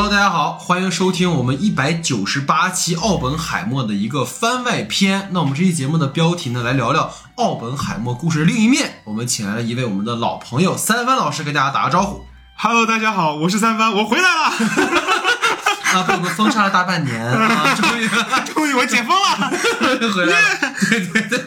Hello，大家好，欢迎收听我们一百九十八期奥本海默的一个番外篇。那我们这期节目的标题呢，来聊聊奥本海默故事的另一面。我们请来了一位我们的老朋友三帆老师，跟大家打个招呼。Hello，大家好，我是三帆，我回来了，啊，被我们封杀了大半年啊，终于终于我解封了。回来了。对对对，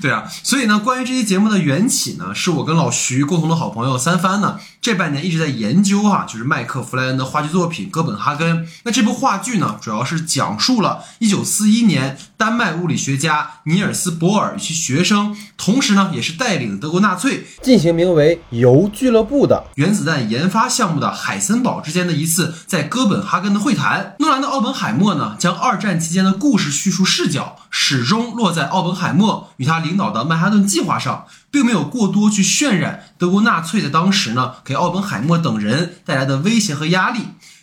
对啊。所以呢，关于这期节目的缘起呢，是我跟老徐共同的好朋友三番呢，这半年一直在研究哈、就是麦克弗莱恩的话剧作品《哥本哈根》。那这部话剧呢，主要是讲述了一九四一年丹麦物理学家尼尔斯·博尔与其学生，同时呢，也是带领德国纳粹进行名为“铀俱乐部”的原子弹研发项目的海森堡之间的一次在哥本哈根的会谈。诺兰的奥本海默呢，将二战期间的故事叙述视角始终落在奥本海默与他领导的曼哈顿计划上，并没有过多去渲染德国纳粹在当时呢给奥本海默等人带来的威胁和压力。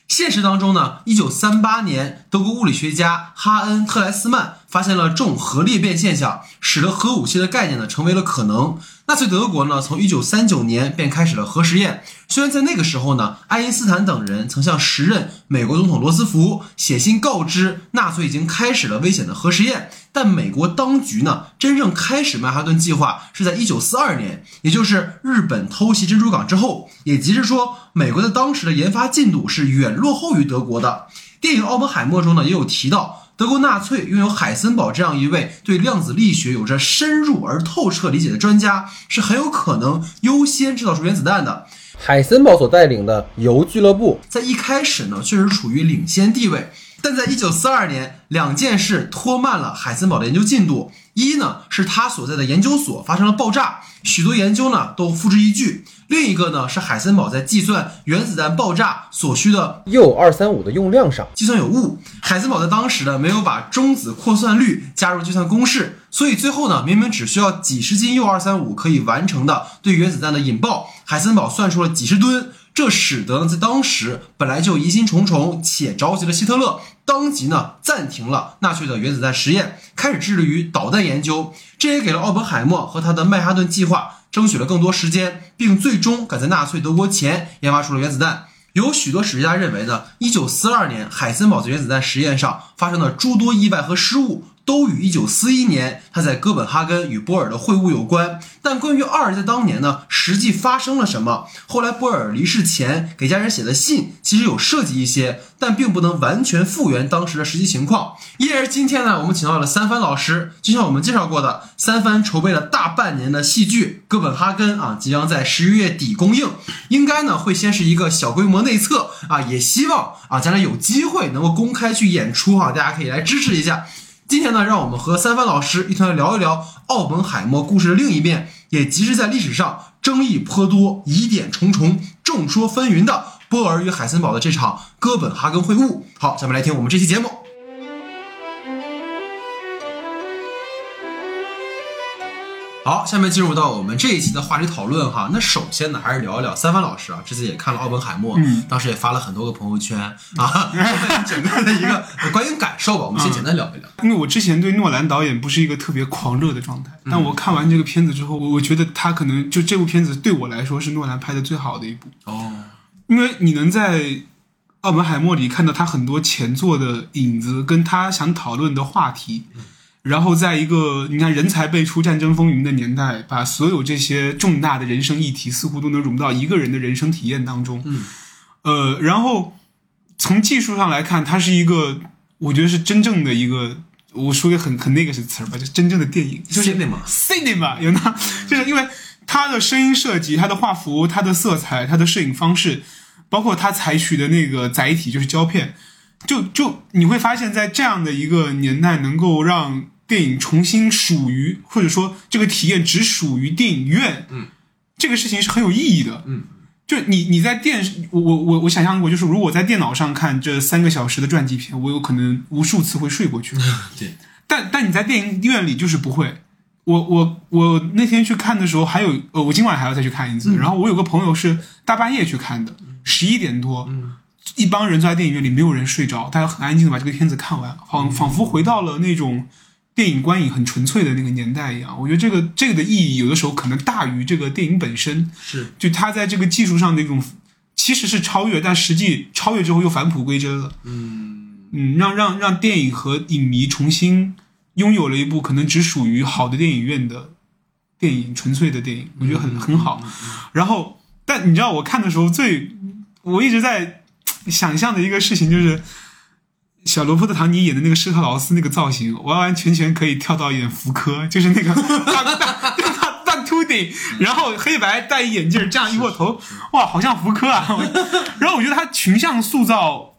现实当中呢，一九三八年，德国物理学家哈恩特莱斯曼发现了重核裂变现象，使得核武器的概念呢成为了可能。纳粹德国呢，从一九三九年便开始了核实验。虽然在那个时候呢，爱因斯坦等人曾向时任美国总统罗斯福写信告知纳粹已经开始了危险的核实验，但美国当局呢，真正开始曼哈顿计划是在一九四二年，也就是日本偷袭珍珠港之后，也即是说，美国的当时的研发进度是远落后于德国的。电影《奥本海默》中呢，也有提到。德国纳粹拥有海森堡这样一位对量子力学有着深入而透彻理解的专家，是很有可能优先制造出原子弹的。海森堡所带领的铀俱乐部，在一开始呢，确实处于领先地位，但在一九四二年，两件事拖慢了海森堡的研究进度。一呢，是他所在的研究所发生了爆炸，许多研究呢都付之一炬；另一个呢，是海森堡在计算原子弹爆炸所需的铀二三五的用量上，计算有误。海森堡在当时呢没有把中子扩散率加入计算公式，所以最后呢明明只需要几十斤铀二三五可以完成的对原子弹的引爆，海森堡算出了几十吨。这使得呢，在当时本来就疑心重重且着急的希特勒，当即呢暂停了纳粹的原子弹实验，开始致力于导弹研究。这也给了奥本海默和他的曼哈顿计划争取了更多时间，并最终赶在纳粹德国前研发出了原子弹。有许多史学家认为呢，一九四二年海森堡在原子弹实验上发生的诸多意外和失误，都与一九四一年他在哥本哈根与波尔的会晤有关。但关于二人在当年呢，实际发生了什么？后来波尔离世前给家人写的信，其实有涉及一些，但并不能完全复原当时的实际情况。因而今天呢，我们请到了三帆老师，就像我们介绍过的，三帆筹备了大半年的戏剧《哥本哈根》啊，即将在十一月底公映，应该呢会先是一个小规模内测啊，也希望啊将来有机会能够公开去演出哈、大家可以来支持一下。今天呢，让我们和三帆老师一同来聊一聊奥本海默故事的另一面，也即是在历史上争议颇多、疑点重重、众说纷纭的波尔与海森堡的这场哥本哈根会晤。好，下面来听我们这期节目。好，下面进入到我们这一期的话题讨论哈。那首先呢，还是聊一聊三帆老师啊，之前也看了奥本海默，嗯当时也发了很多个朋友圈啊，整个的一个观影感受吧。我们先简单聊一聊。因为我之前对诺兰导演不是一个特别狂热的状态，但我看完这个片子之后，我我觉得他可能就这部片子对我来说是诺兰拍的最好的一部，哦，因为你能在奥本海默里看到他很多前作的影子，跟他想讨论的话题。然后，在一个你看人才辈出、战争风云的年代，把所有这些重大的人生议题似乎都能融到一个人的人生体验当中。嗯，呃，然后从技术上来看，它是一个，我觉得是真正的一个，我说个很很那个是词儿吧，就真正的电影，就是 cinema cinema 有那，就是因为它的声音设计、它的画幅、它的色彩、它的摄影方式，包括它采取的那个载体就是胶片，就就你会发现在这样的一个年代，能够让电影重新属于，或者说这个体验只属于电影院，嗯，这个事情是很有意义的，嗯。就你你在电视，我我我我想象过，就是如果在电脑上看这三个小时的传记片，我有可能无数次会睡过去。对，但但你在电影院里就是不会。我我我那天去看的时候，还有呃，我今晚还要再去看一次。然后我有个朋友是大半夜去看的，十一点多，一帮人坐在电影院里，没有人睡着，大家很安静的把这个片子看完，仿仿佛回到了那种电影观影很纯粹的那个年代一样。我觉得这个这个的意义，有的时候可能大于这个电影本身。是就它在这个技术上的一种其实是超越，但实际超越之后又返璞归真了。嗯嗯，让让让电影和影迷重新拥有了一部可能只属于好的电影院的电影，纯粹的电影，我觉得很很好。然后，但你知道我看的时候最，我一直在想象的一个事情就是。小罗伯特·唐尼演的那个施特劳斯那个造型，完完全全可以跳到演福柯，就是那个大大大大秃顶，然后黑白戴一眼镜，这样一握头，哇，好像福柯啊！然后我觉得他群像塑造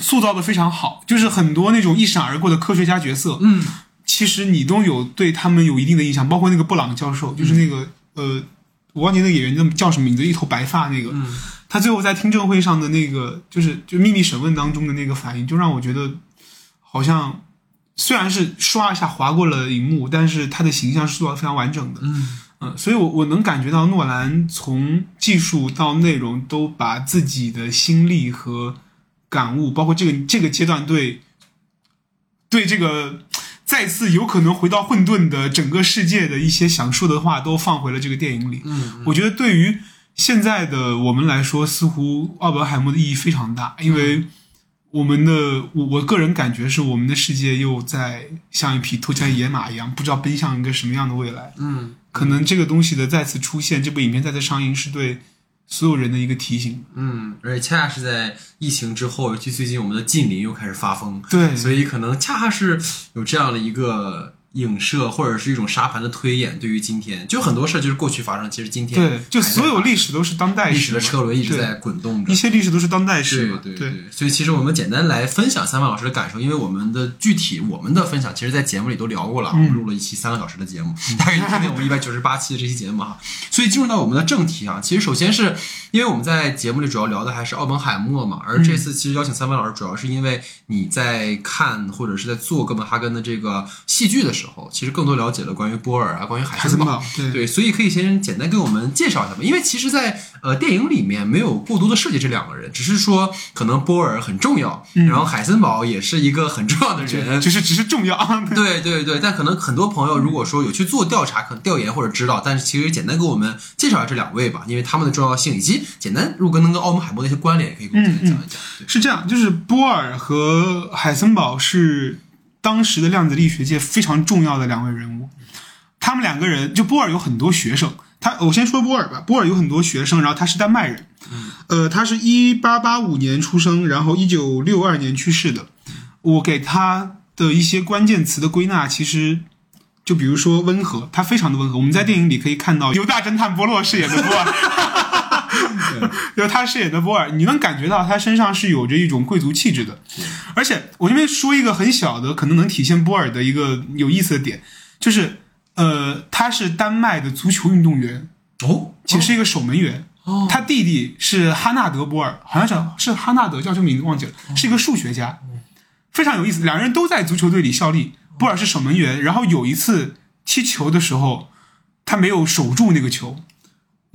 塑造的非常好，就是很多那种一闪而过的科学家角色，嗯，其实你都有对他们有一定的印象，包括那个布朗教授，就是那个呃，我忘记那个演员叫叫什么名字，一头白发那个，他最后在听证会上的那个，就是就秘密审问当中的那个反应，就让我觉得好像虽然是刷一下划过了荧幕，但是他的形象是塑造的非常完整的，嗯。嗯，所以我我能感觉到诺兰从技术到内容都把自己的心力和感悟，包括这个这个阶段对对这个再次有可能回到混沌的整个世界的一些想说的话，都放回了这个电影里。嗯。我觉得对于现在的我们来说，似乎奥本海默的意义非常大，因为我们的我我个人感觉是我们的世界又在像一匹脱缰野马一样，不知道奔向一个什么样的未来。嗯可能这个东西的再次出现，这部影片再次上映，是对所有人的一个提醒。嗯，而且恰恰是在疫情之后，尤其最近我们的近邻又开始发疯，对所以可能恰恰是有这样的一个影射，或者是一种沙盘的推演，对于今天，就很多事儿就是过去发生，其实今天对，就所有历史都是当代历史的车轮一直在滚动着一。些历史都是当代史嘛。对对对，所以其实我们简单来分享三万老师的感受，因为我们的具体我们的分享，其实在节目里都聊过了，我们录了一期三个小时的节目，大概听听我们一百九十八期的这期节目哈。所以进入到我们的正题啊，其实首先是因为我们在节目里主要聊的还是奥本海默嘛，而这次其实邀请三万老师，主要是因为你在看或者是在做哥本哈根的这个戏剧的时候，其实更多了解了关于波尔啊，关于海森堡对对，所以可以先简单给我们介绍一下吧。因为其实在，呃电影里面没有过多的涉及这两个人，只是说可能波尔很重要，然后海森堡也是一个很重要的人。就是只是重要。对对对，但可能很多朋友如果说有去做调查、可能调研或者知道，但是其实简单给我们介绍一下这两位吧，因为他们的重要性以及简单如果能跟奥本海默的一些关联，也可以给我们讲一讲。对，是这样，就是波尔和海森堡是当时的量子力学界非常重要的两位人物。他们两个人，就波尔有很多学生，他我先说波尔吧。波尔有很多学生，然后他是丹麦人，呃，他是一八八五年出生，然后一九六二年去世的。我给他的一些关键词的归纳，其实就比如说温和，他非常的温和。我们在电影里可以看到犹大侦探波洛饰演的波尔。就他饰演的波尔，你能感觉到他身上是有着一种贵族气质的。而且我这边说一个很小的，可能能体现波尔的一个有意思的点，就是呃，他是丹麦的足球运动员，哦，且是一个守门员。哦他弟弟是哈纳德·波尔，好像叫是哈纳德，叫什么名字忘记了，是一个数学家，非常有意思。两人都在足球队里效力，波尔是守门员，然后有一次踢球的时候，他没有守住那个球，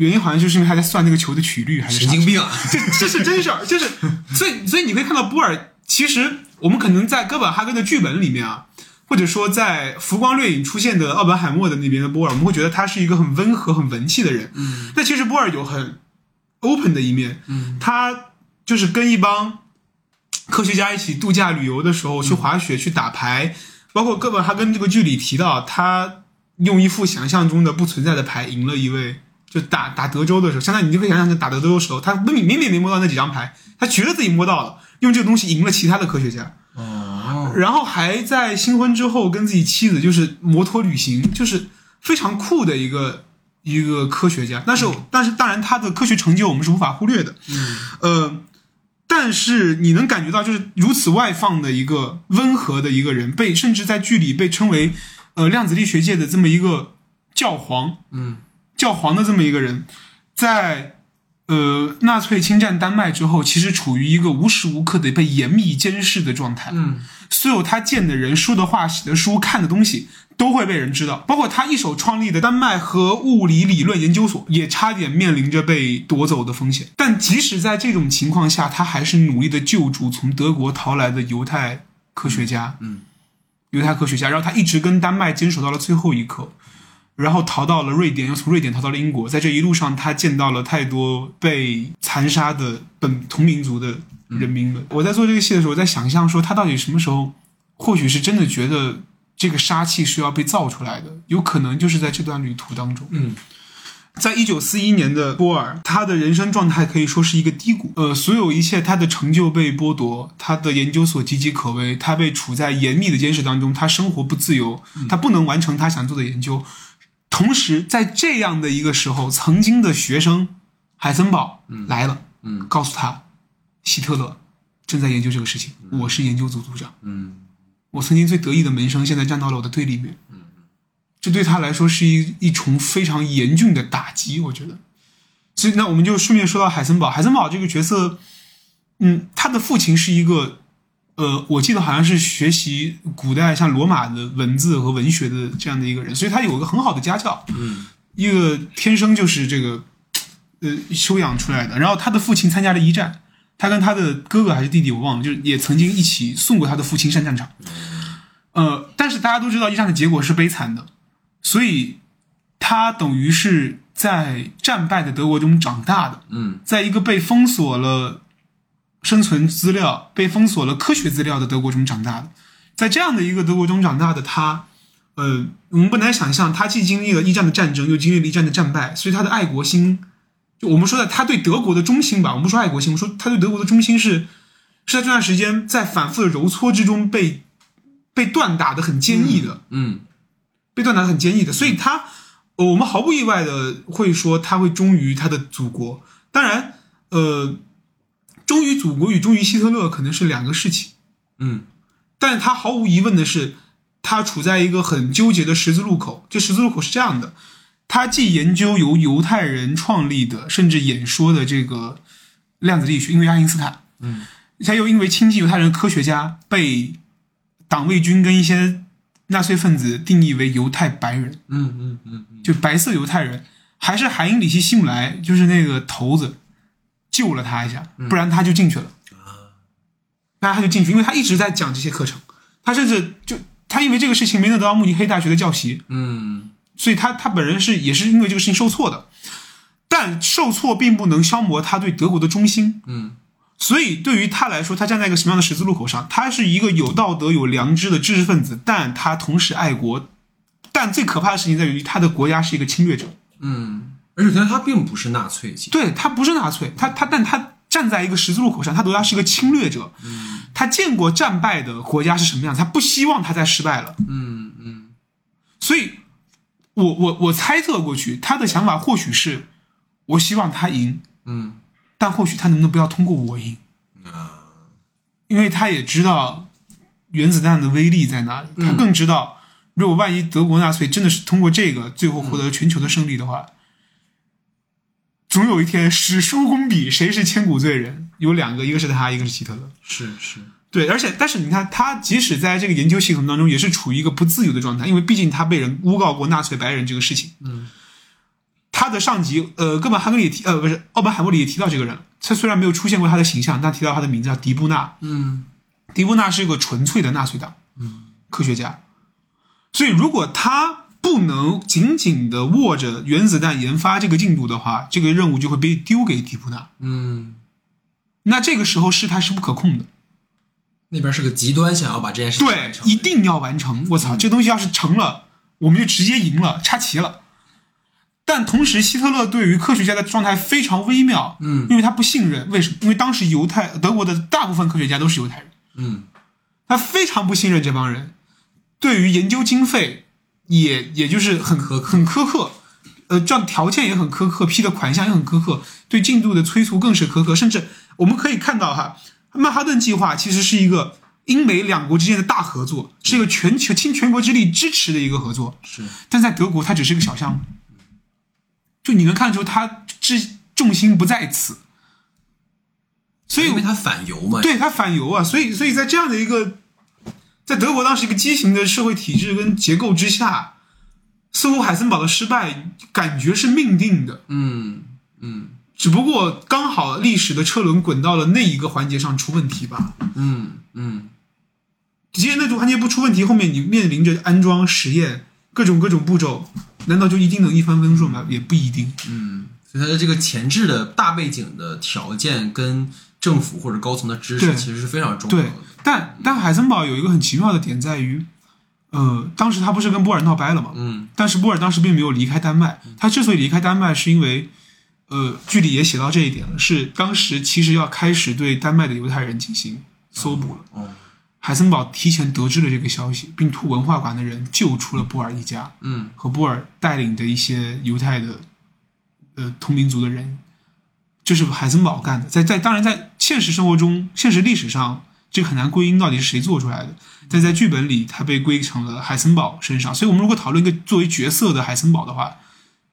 原因好像就是因为他在算那个球的曲率还是神经病啊！这这是真事儿，就是所以所以你可以看到波尔，其实我们可能在哥本哈根的剧本里面啊，或者说在浮光掠影出现的奥本海默的那边的波尔，我们会觉得他是一个很温和、很文气的人。嗯，但其实波尔有很 open 的一面，嗯，他就是跟一帮科学家一起度假旅游的时候，去滑雪、去打牌，包括哥本哈根这个剧里提到，他用一副想象中的不存在的牌赢了一位。就打打德州的时候，相当于你就可以想象成打德州的时候，他明明明没摸到那几张牌，他觉得自己摸到了，用这个东西赢了其他的科学家，哦，然后还在新婚之后跟自己妻子就是摩托旅行，就是非常酷的一个一个科学家。但是、但是当然他的科学成就我们是无法忽略的，嗯，呃，但是你能感觉到就是如此外放的一个温和的一个人，被甚至在剧里被称为呃量子力学界的这么一个教皇，嗯。教皇的这么一个人，在呃纳粹侵占丹麦之后，其实处于一个无时无刻的被严密监视的状态。嗯，所有他见的人、说的话、写的书、看的东西，都会被人知道。包括他一手创立的丹麦核物理理论研究所，也差点面临着被夺走的风险。但即使在这种情况下，他还是努力的救助从德国逃来的犹太科学家。嗯，犹太科学家，然后他一直跟丹麦坚守到了最后一刻。然后逃到了瑞典，又从瑞典逃到了英国。在这一路上，他见到了太多被残杀的本同民族的人民们。我在做这个戏的时候，我在想象说，他到底什么时候，或许是真的觉得这个杀气是要被造出来的，有可能就是在这段旅途当中。嗯，在一九四一年的波尔，他的人生状态可以说是一个低谷。呃，所有一切他的成就被剥夺，他的研究所岌岌可危，他被处在严密的监视当中，他生活不自由，他不能完成他想做的研究。同时，在这样的一个时候，曾经的学生海森堡来了，嗯告诉他，希特勒正在研究这个事情，我是研究组组长。嗯我曾经最得意的门生，现在站到了我的对立面。嗯这对他来说是一一重非常严峻的打击，我觉得。所以，那我们就顺便说到海森堡。海森堡这个角色，嗯，他的父亲是一个，呃，我记得好像是学习古代像罗马的文字和文学的这样的一个人，所以他有一个很好的家教，嗯，一个天生就是这个，呃，修养出来的。然后他的父亲参加了一战，他跟他的哥哥还是弟弟我忘了，就是也曾经一起送过他的父亲上战场。呃，但是大家都知道一战的结果是悲惨的，所以他等于是在战败的德国中长大的，嗯在一个被封锁了生存资料、被封锁了科学资料的德国中长大的，在这样的一个德国中长大的他，呃，我们不难想象，他既经历了一战的战争，又经历了一战的战败，所以他的爱国心，就我们说的他对德国的忠心吧，我们不说爱国心，我们说他对德国的忠心是是在这段时间在反复的揉搓之中被被锻打的很坚毅的，嗯被锻打的很坚毅的，所以他，呃我们毫不意外的会说他会忠于他的祖国。当然，呃，忠于祖国与忠于希特勒可能是两个事情，嗯。但他毫无疑问的是，他处在一个很纠结的十字路口。这十字路口是这样的：他既研究由犹太人创立的，甚至演说的这个量子力学，因为爱因斯坦，嗯，他又因为亲近犹太人科学家，被党卫军跟一些纳粹分子定义为犹太白人。嗯嗯嗯就白色犹太人，还是海因里希·希姆莱，就是那个头子救了他一下，不然他就进去了。不然他就进去，因为他一直在讲这些课程，他甚至就他因为这个事情没能得到慕尼黑大学的教席，嗯所以他他本人是也是因为这个事情受挫的，但受挫并不能消磨他对德国的忠心。嗯所以对于他来说，他站在一个什么样的十字路口上？他是一个有道德、有良知的知识分子，但他同时爱国。但最可怕的事情在于，他的国家是一个侵略者。嗯，而且他他并不是纳粹，对他不是纳粹，他他但他站在一个十字路口上，他国家是一个侵略者。他见过战败的国家是什么样，他不希望他再失败了。嗯嗯。所以我我我猜测过去，他的想法或许是，我希望他赢，嗯。但或许他能不能不要通过我赢，因为他也知道原子弹的威力在哪里，他更知道，如果万一德国纳粹真的是通过这个最后获得全球的胜利的话，总有一天史书公笔，谁是千古罪人？有两个，一个是他，一个是希特勒。是是，对，而且但是你看，他即使在这个研究系统当中，也是处于一个不自由的状态，因为毕竟他被人诬告过纳粹白人这个事情。嗯，他的上级呃，哥本哈根里也提呃不是奥本海默里也提到这个人，他虽然没有出现过他的形象，但提到他的名字叫迪布纳。嗯迪布纳是一个纯粹的纳粹党，嗯，科学家。所以如果他不能紧紧的握着原子弹研发这个进度的话，这个任务就会被丢给迪普纳。嗯，那这个时候事态是不可控的。那边是个极端，想要把这件事情对一定要完成。我操，这东西要是成了，我们就直接赢了，插旗了。但同时，希特勒对于科学家的状态非常微妙，嗯因为他不信任。为什么？因为当时犹太德国的大部分科学家都是犹太人，嗯他非常不信任这帮人，对于研究经费也也就是很苛很苛刻，呃，这样条件也很苛刻，批的款项也很苛刻，对进度的催促更是苛刻。甚至我们可以看到哈，曼哈顿计划其实是一个英美两国之间的大合作，是一个全球倾全国之力支持的一个合作。是，但在德国，它只是一个小项目，就你能看出它之重心不在此，所以因为他反犹嘛，对他反犹啊，所以所以在这样的一个，在德国当时一个畸形的社会体制跟结构之下，似乎海森堡的失败感觉是命定的，嗯嗯只不过刚好历史的车轮滚到了那一个环节上出问题吧。嗯嗯既然那个环节不出问题，后面你面临着安装实验，各种各种步骤，难道就一定能一帆风顺吗？也不一定。嗯，所以它的这个前置的大背景的条件跟政府或者高层的支持对其实是非常重要对的。，但但海森堡有一个很奇妙的点在于，呃，当时他不是跟波尔闹掰了嘛？嗯但是波尔当时并没有离开丹麦，他之所以离开丹麦，是因为，呃，剧里也写到这一点了，是当时其实要开始对丹麦的犹太人进行搜捕了。哦海森堡提前得知了这个消息，并托文化馆的人救出了波尔一家嗯和波尔带领的一些犹太的，呃，同民族的人，这是海森堡干的。在在当然在现实生活中、现实历史上，这个很难归因到底是谁做出来的。但在剧本里，它被归成了海森堡身上。所以，我们如果讨论一个作为角色的海森堡的话，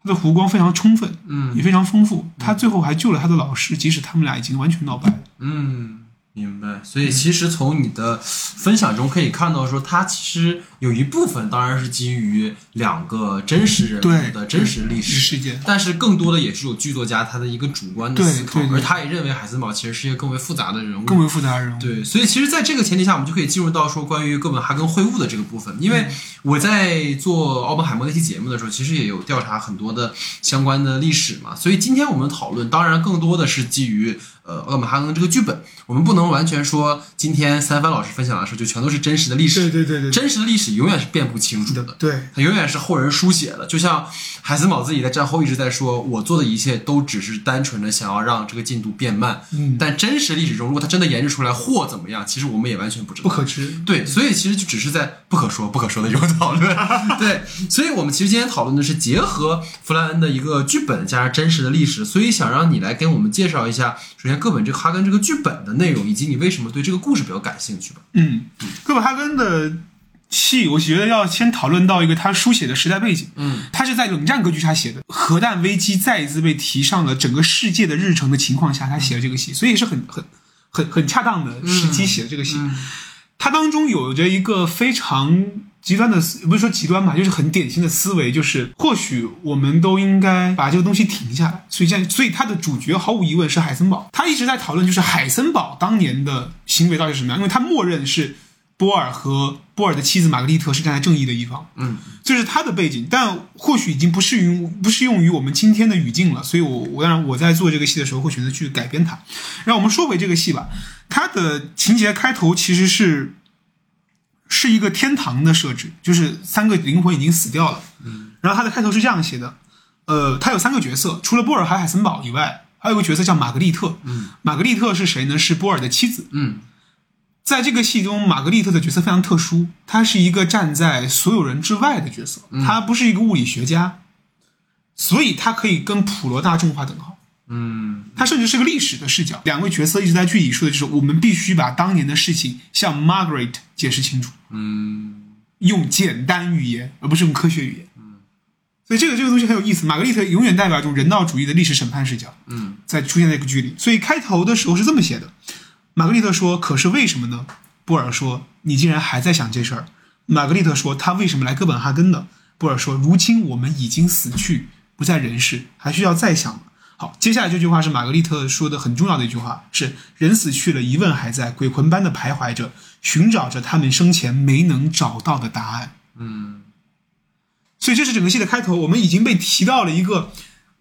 他的弧光非常充分，嗯也非常丰富。他最后还救了他的老师，即使他们俩已经完全闹掰了。嗯，明白。所以其实从你的分享中可以看到，说它其实有一部分当然是基于两个真实人物的真实历史事件但是更多的也是有剧作家他的一个主观的思考而他也认为海森堡其实是一个更为复杂的人物，更为复杂的人物。对，所以其实，在这个前提下，我们就可以进入到说关于哥本哈根会晤的这个部分。因为我在做奥本海默那期节目的时候，其实也有调查很多的相关的历史嘛。所以今天我们讨论，当然更多的是基于呃奥本哈根这个剧本。我们不能完全说今天三帆老师分享的时候就全都是真实的历史。对对对对真实的历史永远是辨不清楚的。对，它永远是后人书写的，就像海森堡自己在战后一直在说，我做的一切都只是单纯的想要让这个进度变慢。嗯但真实历史中，如果他真的研制出来或怎么样，其实我们也完全不知道。不可知。对，所以其实就只是在不可说不可说的一种讨论。对，所以我们其实今天讨论的是结合弗兰恩的一个剧本加上真实的历史，所以想让你来跟我们介绍一下，首先哥本这个哈根这个剧本的内容，以及你为什么对这个故事比较感兴趣吧。嗯，哥本哈根的戏，我觉得要先讨论到一个他书写的时代背景。嗯，他是在冷战格局下写的，核弹危机再一次被提上了整个世界的日程的情况下，他写了这个戏，所以是很很很很恰当的时机写的这个戏。它当中有着一个非常极端的思，不是说极端吧，就是很典型的思维，就是或许我们都应该把这个东西停下来。所以现在，所以它的主角毫无疑问是海森堡。他一直在讨论，就是海森堡当年的行为到底是什么样，因为他默认是波尔和波尔的妻子玛格丽特是站在正义的一方。嗯，这是他的背景，但或许已经不适于不适用于我们今天的语境了。所以我我当然我在做这个戏的时候会选择去改编它。让我们说回这个戏吧，它的情节开头其实是是一个天堂的设置，就是三个灵魂已经死掉了。嗯，然后它的开头是这样写的，呃，它有三个角色，除了波尔和海森堡以外，还有个角色叫玛格丽特。嗯，玛格丽特是谁呢？是波尔的妻子。嗯在这个戏中，玛格丽特的角色非常特殊，她是一个站在所有人之外的角色，她不是一个物理学家，所以她可以跟普罗大众划等号。嗯她甚至是个历史的视角。两位角色一直在剧里说的就是，我们必须把当年的事情向 Margaret 解释清楚，嗯用简单语言，而不是用科学语言。嗯所以这个这个东西很有意思。玛格丽特永远代表一种人道主义的历史审判视角。嗯在出现在这个剧里。所以开头的时候是这么写的：玛格丽特说：“可是为什么呢？”布尔说：“你竟然还在想这事儿。”玛格丽特说：“他为什么来哥本哈根呢？”布尔说：“如今我们已经死去，不在人世，还需要再想吗？”好，接下来这句话是玛格丽特说的很重要的一句话，是人死去了，疑问还在，鬼魂般的徘徊着，寻找着他们生前没能找到的答案。嗯所以这是整个戏的开头，我们已经被提到了一个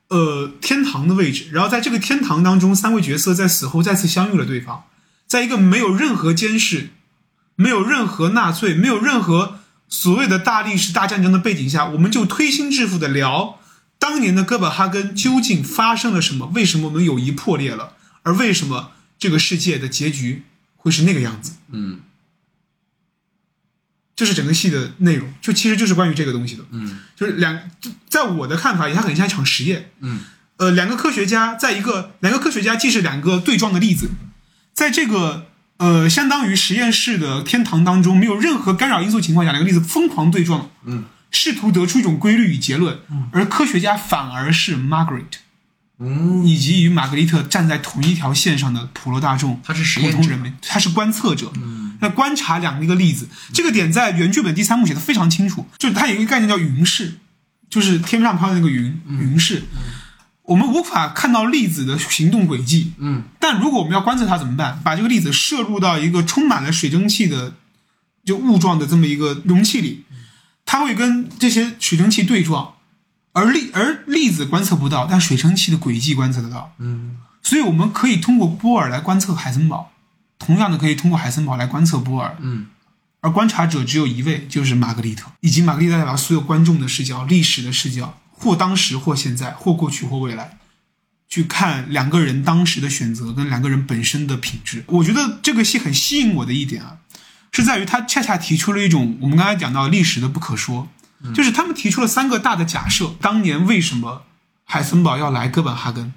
呃天堂的位置，然后在这个天堂当中，三位角色在死后再次相遇了对方，在一个没有任何监视、没有任何纳粹、没有任何所谓的大历史大战争的背景下，我们就推心置腹的聊当年的哥本哈根究竟发生了什么，为什么我们友谊破裂了，而为什么这个世界的结局会是那个样子。嗯。这是整个戏的内容，就其实就是关于这个东西的。嗯。就是两，在我的看法里，它很像一场实验。嗯。呃，两个科学家在一个两个科学家既是两个对撞的例子，在这个呃相当于实验室的天堂当中，没有任何干扰因素情况下，两个例子疯狂对撞，嗯，试图得出一种规律与结论，而科学家反而是 Margaret 嗯，以及与玛格丽特站在同一条线上的普罗大众，他是实验者普通人民，他是观测者，那观察两个一个例子，这个点在原剧本第三幕写的非常清楚，就是它有一个概念叫云视，就是天上飘的那个云，云式。我们无法看到粒子的行动轨迹，嗯，但如果我们要观测它怎么办？把这个粒子摄入到一个充满了水蒸气的就雾状的这么一个容器里，它会跟这些水蒸气对撞，而粒而粒子观测不到，但水蒸气的轨迹观测得到。嗯所以我们可以通过波尔来观测海森堡，同样的可以通过海森堡来观测波尔。嗯而观察者只有一位，就是玛格丽特，以及玛格丽特代表所有观众的视角、历史的视角，或当时，或现在，或过去，或未来，去看两个人当时的选择跟两个人本身的品质。我觉得这个戏很吸引我的一点啊，是在于他恰恰提出了一种我们刚才讲到历史的不可说，就是他们提出了三个大的假设：当年为什么海森堡要来哥本哈根？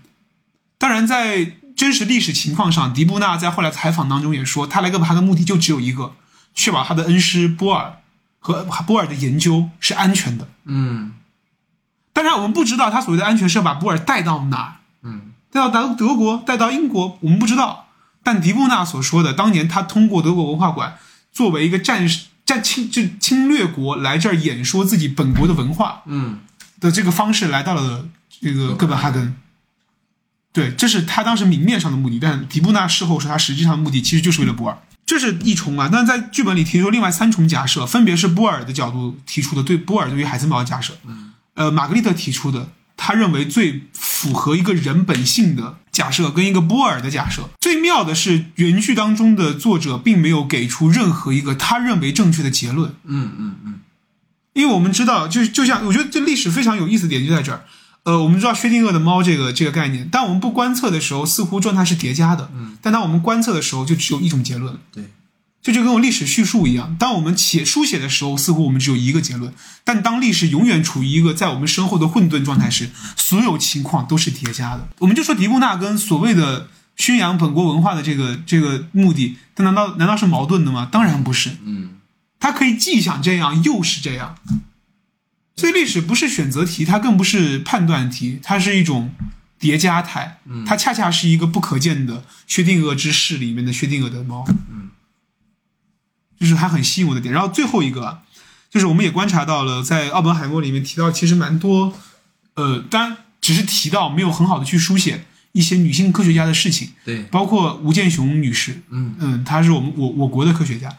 当然，在真实历史情况上，迪布纳在后来采访当中也说，他来哥本哈根目的就只有一个，确保他的恩师波尔和波尔的研究是安全的。嗯当然，我们不知道他所谓的安全是要把波尔带到哪儿，嗯带到德德国，带到英国，我们不知道。但迪布纳所说的，当年他通过德国文化馆作为一个战士、战侵就侵略国来这儿演说自己本国的文化嗯的这个方式，来到了这个哥本哈根。对，这是他当时明面上的目的，但迪布纳事后说他实际上的目的其实就是为了波尔。这是一重啊，但是在剧本里提出另外三重假设，分别是波尔的角度提出的对波尔对于海森堡的假设，呃，玛格丽特提出的，他认为最符合一个人本性的假设，跟一个波尔的假设。最妙的是，原剧当中的作者并没有给出任何一个他认为正确的结论，嗯嗯嗯。因为我们知道，就就像我觉得这历史非常有意思的点就在这儿。呃，我们知道薛定谔的猫这个这个概念，当我们不观测的时候，似乎状态是叠加的，嗯，但当我们观测的时候，就只有一种结论，对，这就跟我历史叙述一样，当我们写书写的时候，似乎我们只有一个结论，但当历史永远处于一个在我们身后的混沌状态时，所有情况都是叠加的。我们就说迪布纳跟所谓的宣扬本国文化的这个这个目的，它难道难道是矛盾的吗？当然不是，嗯它可以既想这样又是这样。所以历史不是选择题，它更不是判断题，它是一种叠加态。它恰恰是一个不可见的薛定谔之势里面的薛定谔的猫。嗯，这是它很吸引我的点。然后最后一个啊，就是我们也观察到了，在奥本海默里面提到，其实蛮多，呃，当然只是提到，没有很好的去书写一些女性科学家的事情。对，包括吴健雄女士，嗯嗯，她是我们我我国的科学家，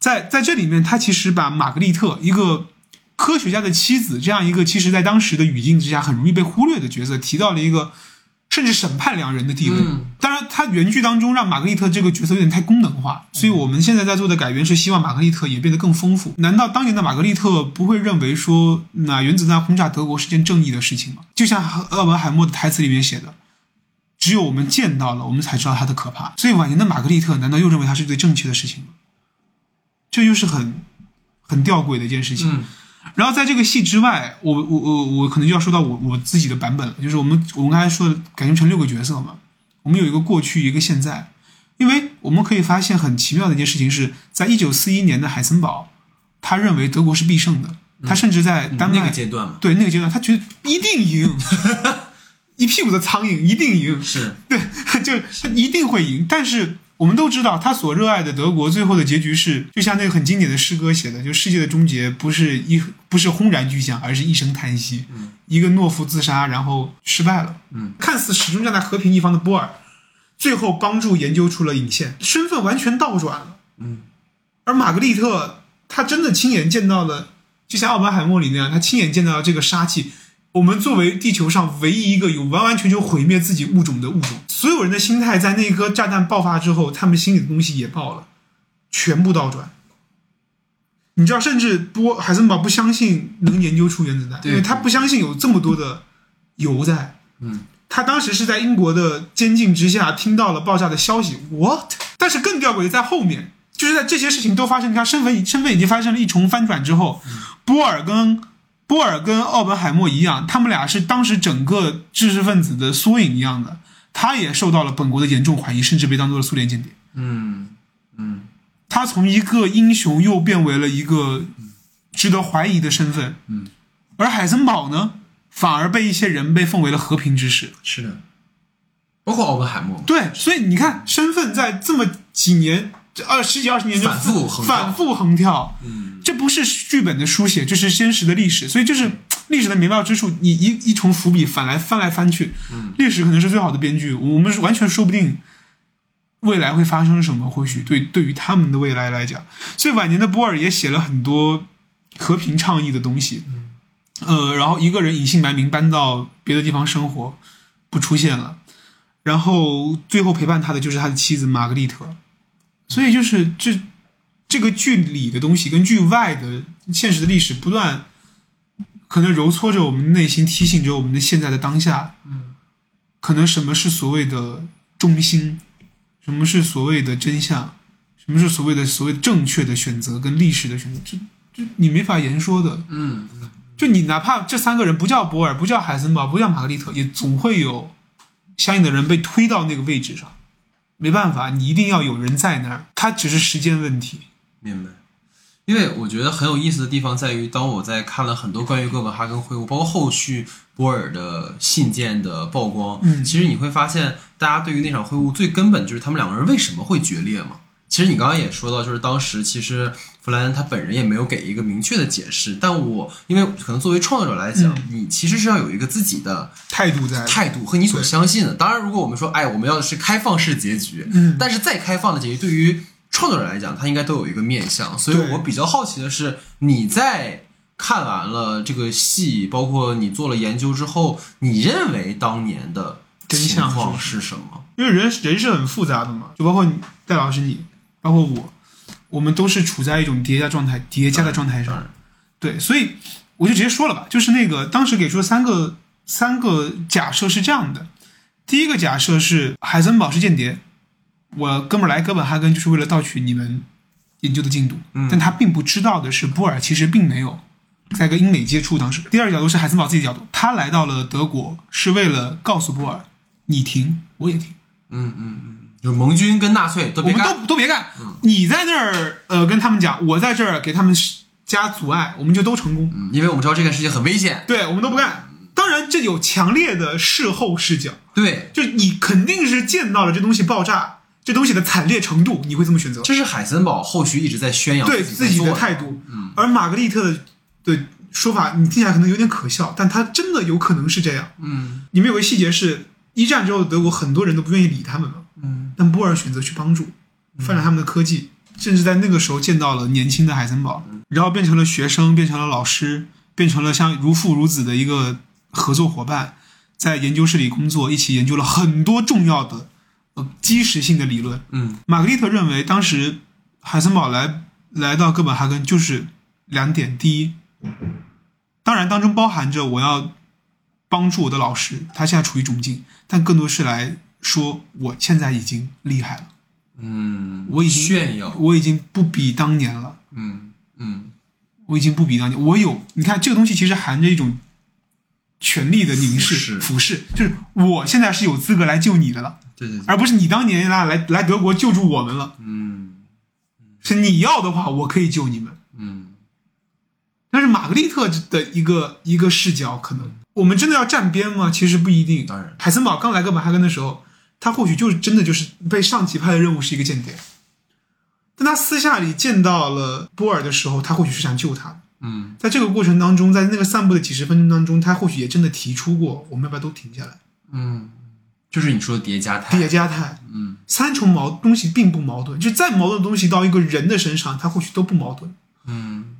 在在这里面，她其实把玛格丽特一个科学家的妻子这样一个其实在当时的语境之下很容易被忽略的角色，提到了一个甚至审判两人的地位。嗯当然，他原剧当中让玛格丽特这个角色有点太功能化，所以我们现在在做的改编是希望玛格丽特也变得更丰富。难道当年的玛格丽特不会认为说，那原子弹轰炸德国是件正义的事情吗？就像奥本海默的台词里面写的。只有我们见到了，我们才知道它的可怕。所以晚年的玛格丽特难道又认为它是最正确的事情吗？这就是很很吊诡的一件事情。嗯然后在这个戏之外，我我我我可能就要说到我我自己的版本了，就是我们我们刚才说的改编成六个角色嘛，我们有一个过去，一个现在，因为我们可以发现很奇妙的一件事情是，在一九四一年的海森堡，他认为德国是必胜的，他甚至在丹麦、那个阶段嘛，对那个阶段，他觉得一定赢，一屁股的苍蝇一定赢，是。对，就他一定会赢。但是我们都知道，他所热爱的德国最后的结局是，就像那个很经典的诗歌写的，就世界的终结不是一不是轰然巨响，而是一声叹息。一个懦夫自杀，然后失败了。嗯，看似始终站在和平一方的波尔，最后帮助研究出了引线，身份完全倒转了。嗯，而玛格丽特，她真的亲眼见到了，就像奥本海默里那样，她亲眼见到了这个杀气。我们作为地球上唯一一个有完完全全毁灭自己物种的物种，所有人的心态在那颗炸弹爆发之后，他们心里的东西也爆了，全部倒转。你知道，甚至波海森堡不相信能研究出原子弹，因为他不相信有这么多的油在。嗯，他当时是在英国的监禁之下听到了爆炸的消息，what？但是更吊诡的在后面，就是在这些事情都发生，他身份身份已经发生了一重翻转之后，波尔跟波尔跟奥本海默一样，他们俩是当时整个知识分子的缩影一样的，他也受到了本国的严重怀疑，甚至被当做了苏联间谍。嗯嗯他从一个英雄又变为了一个值得怀疑的身份，嗯，而海森堡呢，反而被一些人被奉为了和平之士。是的，包括奥本海默，对，所以你看，身份在这么几年，这二十几二十年就反复横跳反复横跳，嗯，这不是剧本的书写，这是真实的历史，所以这是历史的美妙之处。你一一重伏笔翻来翻来翻去，嗯，历史可能是最好的编剧，我们是完全说不定未来会发生什么。或许对对于他们的未来来讲，所以晚年的波尔也写了很多和平倡议的东西。呃，然后一个人隐姓埋名搬到别的地方生活，不出现了，然后最后陪伴他的就是他的妻子玛格丽特。所以就是这这个剧里的东西跟剧外的现实的历史不断，可能揉搓着我们内心，提醒着我们的现在的当下。嗯，可能什么是所谓的中心，什么是所谓的真相，什么是所谓的所谓正确的选择跟历史的选择，这这你没法言说的。嗯，就你哪怕这三个人不叫博尔，不叫海森堡，不叫玛格丽特，也总会有相应的人被推到那个位置上。没办法，你一定要有人在那儿，它只是时间问题。明白。因为我觉得很有意思的地方在于，当我在看了很多关于哥本哈根会晤，包括后续波尔的信件的曝光，嗯其实你会发现，大家对于那场会晤最根本就是他们两个人为什么会决裂嘛。其实你刚刚也说到，就是当时其实弗兰恩他本人也没有给一个明确的解释，但我因为可能作为创作者来讲，你其实是要有一个自己的态度在，态度和你所相信的。当然，如果我们说，哎，我们要的是开放式结局，嗯但是再开放的结局，对于创作者来讲，他应该都有一个面向。所以我比较好奇的是，你在看完了这个戏，包括你做了研究之后，你认为当年的情真相是什么？因为人人是很复杂的嘛，就包括你戴老师你，包括我，我们都是处在一种叠加状态、叠加的状态上。对，所以我就直接说了吧，就是那个当时给出的三个三个假设是这样的：第一个假设是海森堡是间谍，我哥们儿来哥本哈根就是为了盗取你们研究的进度，嗯但他并不知道的是，波尔其实并没有在跟英美接触。当时，第二个角度是海森堡自己的角度，他来到了德国是为了告诉波尔，你停，我也停。嗯嗯嗯，就是盟军跟纳粹都我们别干。都都别干。你在那儿呃跟他们讲，我在这儿给他们加阻碍，我们就都成功。嗯，因为我们知道这件事情很危险。对，我们都不干。当然，这有强烈的事后视角，对，就你肯定是见到了这东西爆炸，这东西的惨烈程度，你会这么选择。这是海森堡后续一直在宣扬对自自己的态度。而玛格丽特的的说法，你听起来可能有点可笑，但他真的有可能是这样。嗯里面有个细节是，一战之后德国很多人都不愿意理他们嘛，嗯。但波尔选择去帮助，发展他们的科技，甚至在那个时候见到了年轻的海森堡，然后变成了学生，变成了老师，变成了像如父如子的一个合作伙伴，在研究室里工作，一起研究了很多重要的呃基石性的理论。嗯。玛格丽特认为，当时海森堡来来到哥本哈根就是两点：第一，当然当中包含着我要帮助我的老师，他现在处于窘境，但更多是来说我现在已经厉害了，嗯，我已经炫耀。我已经不比当年了，嗯嗯我已经不比当年，我有你看这个东西其实含着一种权力的凝视、俯视就是我现在是有资格来救你的了，对对对，而不是你当年来来来德国救助我们了。嗯是你要的话，我可以救你们。嗯但是玛格丽特的一个一个视角，可能我们真的要站边吗？其实不一定。当然海森堡刚来哥本哈根的时候，他或许就是真的就是被上级派的任务是一个间谍，但他私下里见到了波尔的时候，他或许是想救他的。嗯在这个过程当中，在那个散步的几十分钟当中，他或许也真的提出过，我们要不要都停下来？嗯，就是你说的叠加态。叠加态，嗯三重矛东西并不矛盾，就再矛盾的东西到一个人的身上，他或许都不矛盾。嗯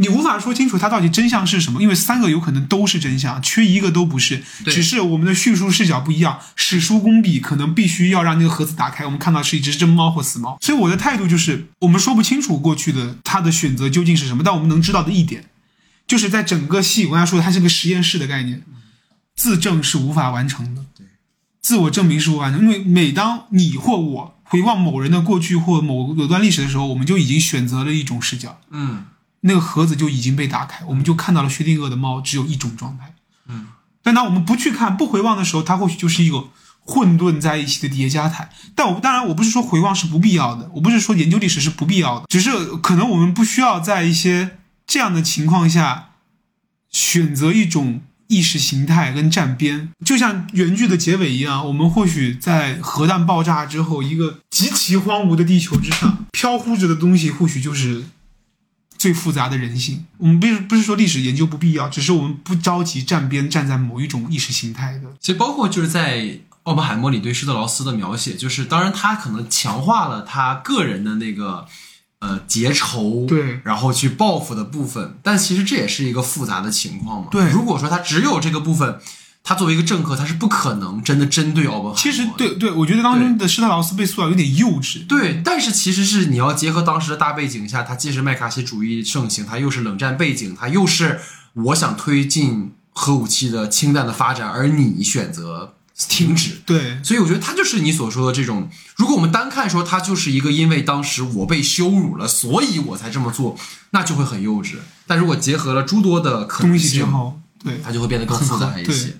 你无法说清楚它到底真相是什么，因为三个有可能都是真相，缺一个都不是，对只是我们的叙述视角不一样。史书工笔可能必须要让那个盒子打开，我们看到是一只真猫或死猫。所以我的态度就是，我们说不清楚过去的他的选择究竟是什么，但我们能知道的一点，就是在整个戏，我刚才说的，它是个实验室的概念，自证是无法完成的，对，自我证明是无法完成，因为每当你或我回望某人的过去或某有段历史的时候，我们就已经选择了一种视角。嗯那个盒子就已经被打开，我们就看到了薛定谔的猫只有一种状态。嗯，但当我们不去看、不回望的时候，它或许就是一个混沌在一起的叠加态。但我当然我不是说回望是不必要的，我不是说研究历史是不必要的，只是可能我们不需要在一些这样的情况下选择一种意识形态跟站边，就像原剧的结尾一样，我们或许在核弹爆炸之后，一个极其荒芜的地球之上飘忽着的东西，或许就是最复杂的人性。我们不是不是说历史研究不必要，只是我们不着急站边，站在某一种意识形态的。其实包括就是在奥本海默里对施特劳斯的描写，就是当然他可能强化了他个人的那个呃结仇，对然后去报复的部分。但其实这也是一个复杂的情况嘛。对如果说他只有这个部分，他作为一个政客，他是不可能真的针对奥本海默的。其实对对，我觉得当中的施特劳斯被塑造有点幼稚。对，但是其实是你要结合当时的大背景下，他既是麦卡锡主义盛行，他又是冷战背景，他又是我想推进核武器的氢弹的发展，而你选择停止。对所以我觉得他就是你所说的这种，如果我们单看说他就是一个因为当时我被羞辱了，所以我才这么做，那就会很幼稚。但如果结合了诸多的可能东西之性，后，对。它就会变得更复杂一些。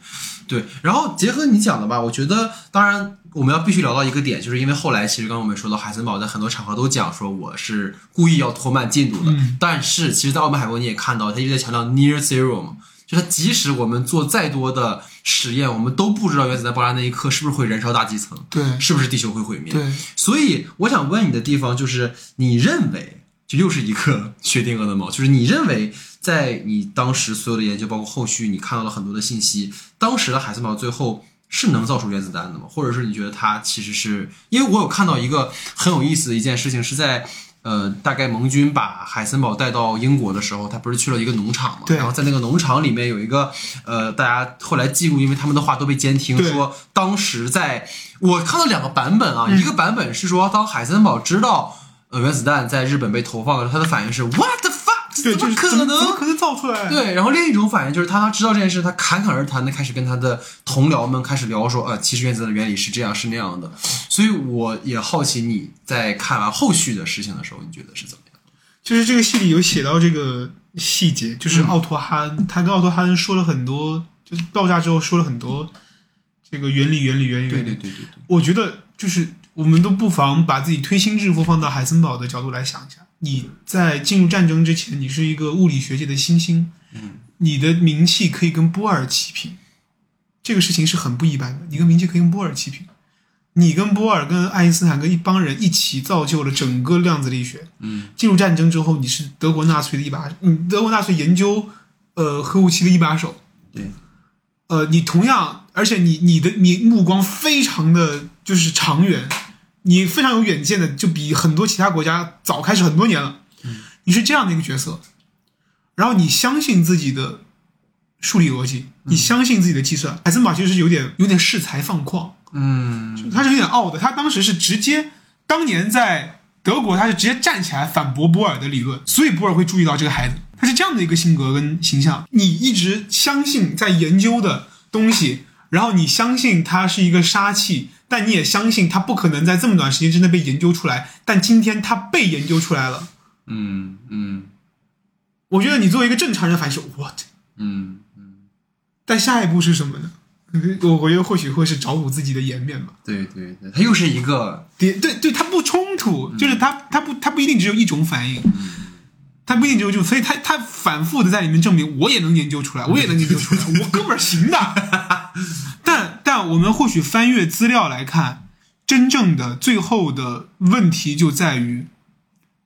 对，然后结合你讲的吧，我觉得当然我们要必须聊到一个点，就是因为后来其实刚刚我们说到海森堡在很多场合都讲说我是故意要拖慢进度的，嗯。但是其实，在澳门海默你也看到他一直在强调 near zero 嘛，就他即使我们做再多的实验，我们都不知道原子弹爆炸那一刻是不是会燃烧大气层，对。是不是地球会毁灭。对，所以我想问你的地方就是，你认为就又是一个薛定谔的猫，就是你认为在你当时所有的研究，包括后续你看到了很多的信息，当时的海森堡最后是能造出原子弹的吗？或者是你觉得它其实是因为我有看到一个很有意思的一件事情，是在。呃，大概盟军把海森堡带到英国的时候，他不是去了一个农场嘛？对然后在那个农场里面有一个呃，大家后来记录，因为他们的话都被监听，说当时在我看到两个版本啊，嗯一个版本是说当海森堡知道呃原子弹在日本被投放的时候，他的反应是 What the？对，怎么就是可能？怎么可能造出来？对，然后另一种反应就是他他知道这件事，他侃侃而谈的开始跟他的同僚们开始聊说，呃，其实原子弹的原理是这样是那样的。所以我也好奇你在看完后续的事情的时候，你觉得是怎么样？就是这个戏里有写到这个细节，就是嗯奥托哈恩，他跟奥托哈恩说了很多，就是爆炸之后说了很多这个原理、原理、原理。对原理对对对对，我觉得就是我们都不妨把自己推心置腹放到海森堡的角度来想一下。你在进入战争之前，你是一个物理学界的新星，嗯，你的名气可以跟波尔齐平，这个事情是很不一般的。你跟名气可以跟波尔齐平，你跟波尔、跟爱因斯坦、跟一帮人一起造就了整个量子力学。嗯，进入战争之后，你是德国纳粹的一把，嗯，德国纳粹研究呃核武器的一把手。对，呃，你同样，而且你你的你目光非常的就是长远，你非常有远见的，就比很多其他国家早开始很多年了。你是这样的一个角色，然后你相信自己的数理逻辑，你相信自己的计算。海森堡其实是有点有点恃才放旷，嗯，他是有点傲的。他当时是直接，当年在德国，他是直接站起来反驳波尔的理论，所以波尔会注意到这个孩子，他是这样的一个性格跟形象。你一直相信在研究的东西，然后你相信他是一个杀器，但你也相信它不可能在这么短时间之内被研究出来。但今天它被研究出来了，嗯嗯我觉得你作为一个正常人反应是 what，嗯嗯，但下一步是什么呢？我我觉得或许会是找补自己的颜面吧。对对对，它又是一个对对对，它不冲突，就是它它不它不一定只有一种反应，它不一定只有一种，所以它它反复的在里面证明我也能研究出来，我也能研究出来，我哥们儿行的。我们或许翻阅资料来看，真正的最后的问题就在于，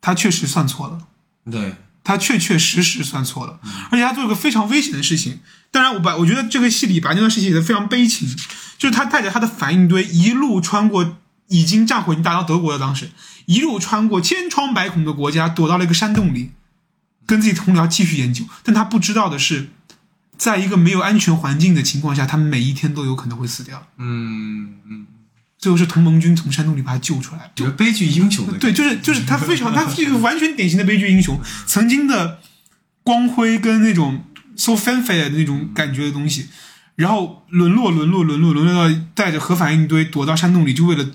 他确实算错了。对，他确确实实算错了，而且他做了个非常危险的事情。当然，我把我觉得这个戏里把那段事情写的非常悲情，就是他带着他的反应堆一路穿过已经战火已经打到德国了，当时一路穿过千疮百孔的国家，躲到了一个山洞里，跟自己同僚继续研究。但他不知道的是，在一个没有安全环境的情况下，他们每一天都有可能会死掉。嗯嗯，最后是同盟军从山洞里把他救出来，这个悲剧英雄的对，就是就是他非常，他是一个完全典型的悲剧英雄，曾经的光辉跟那种 so fanfare 的那种感觉的东西，然后沦落沦落沦落沦落到带着核反应堆躲到山洞里，就为了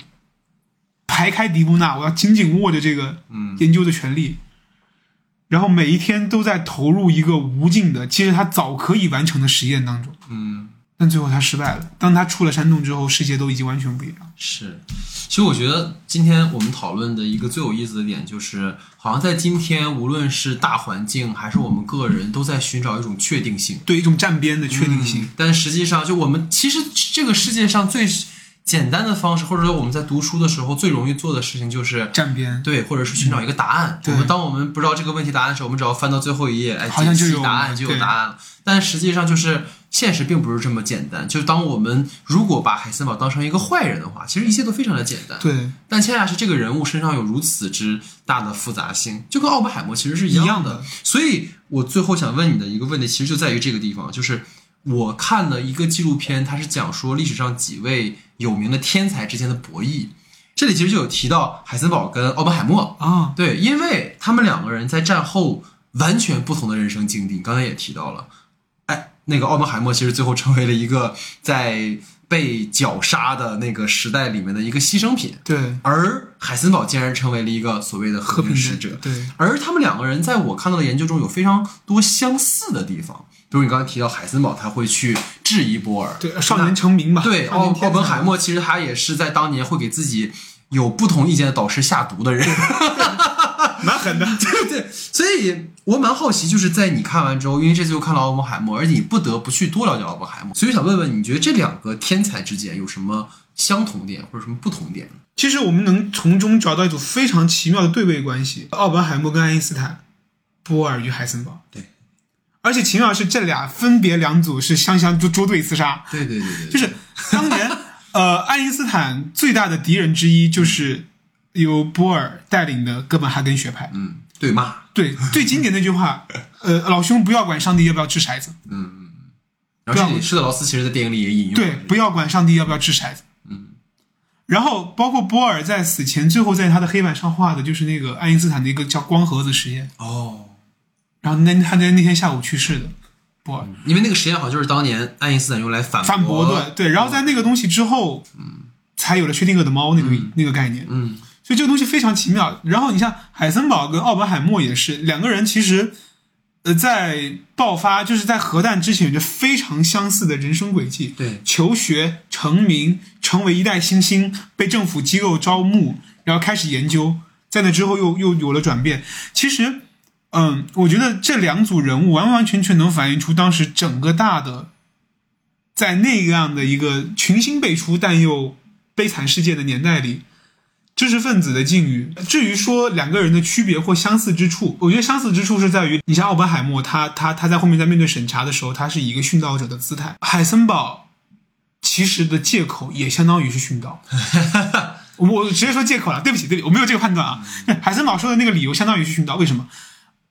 排开迪布纳，我要紧紧握着这个研究的权利。然后每一天都在投入一个无尽的，其实他早可以完成的实验当中，嗯。但最后他失败了。当他出了山洞之后，世界都已经完全不一样。是，其实我觉得今天我们讨论的一个最有意思的点，就是好像在今天，无论是大环境还是我们个人，都在寻找一种确定性。对一种站边的确定性，嗯但实际上，就我们其实这个世界上最简单的方式，或者说我们在读书的时候最容易做的事情，就是站边。对，或者是寻找一个答案。对我们当我们不知道这个问题答案的时候，我们只要翻到最后一页，哎，好像就有解析答案就有答案了。但实际上就是现实并不是这么简单。就当我们如果把海森堡当成一个坏人的话，其实一切都非常的简单。对，但恰恰是这个人物身上有如此之大的复杂性，就跟奥本海默其实是一样一样的所以我最后想问你的一个问题，其实就在于这个地方，就是我看了一个纪录片，它是讲说历史上几位有名的天才之间的博弈。这里其实就有提到海森堡跟奥本海默，啊，对，因为他们两个人在战后完全不同的人生经历，刚才也提到了，哎，那个奥本海默其实最后成为了一个在被绞杀的那个时代里面的一个牺牲品，对，而海森堡竟然成为了一个所谓的和平使者。对，而他们两个人在我看到的研究中有非常多相似的地方，比如你刚才提到海森堡他会去质疑波尔，对，少年成名吧，对，奥奥本海默其实他也是在当年会给自己有不同意见的导师下毒的人。蛮狠的，对对，所以我蛮好奇，就是在你看完之后，因为这次又看了奥本海默，而且你不得不去多了解奥本海默，所以想问问，你觉得这两个天才之间有什么相同点或者什么不同点？其实我们能从中找到一组非常奇妙的对位关系：奥本海默跟爱因斯坦，波尔与海森堡。对，而且秦老师，这俩分别两组是相相捉捉对厮杀，对对对对，就是当年呃，爱因斯坦最大的敌人之一就是由波尔带领的哥本哈根学派。嗯，对骂，对，最经典那句话，呃，老兄不要管上帝要不要掷骰子，嗯然后这里施特劳斯其实在电影里也引用对，不要管上帝要不要掷骰子。嗯，然后包括波尔在死前最后在他的黑板上画的就是那个爱因斯坦的一个叫光盒子实验，哦，然后那他在那天下午去世的波尔。因为那个实验好像就是当年爱因斯坦用来反反驳对对，然后在那个东西之后，嗯，才有了薛定谔的猫那个、那个概念，嗯，所以这个东西非常奇妙。然后你像海森堡跟奥本海默也是两个人，其实呃在爆发就是在核弹之前有着非常相似的人生轨迹，对求学、成名、成为一代新星，被政府机构招募，然后开始研究，在那之后又又有了转变。其实，嗯，我觉得这两组人物完完全全能反映出当时整个大的，在那样的一个群星辈出但又悲惨世界的年代里，知识分子的境遇。至于说两个人的区别或相似之处，我觉得相似之处是在于，你像奥本海默，他他他在后面在面对审查的时候，他是以一个殉道者的姿态；海森堡其实的借口也相当于是殉道。我我直接说借口了，对不起，对不起，我没有这个判断啊。海森堡说的那个理由相当于是殉道，为什么？